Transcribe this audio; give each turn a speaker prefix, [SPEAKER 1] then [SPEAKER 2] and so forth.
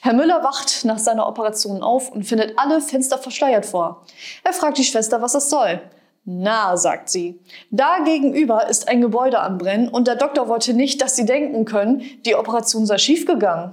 [SPEAKER 1] Herr Müller wacht nach seiner Operation auf und findet alle Fenster verschleiert vor. Er fragt die Schwester, was das soll. Na, sagt sie, da gegenüber ist ein Gebäude am Brennen und der Doktor wollte nicht, dass Sie denken können, die Operation sei schiefgegangen.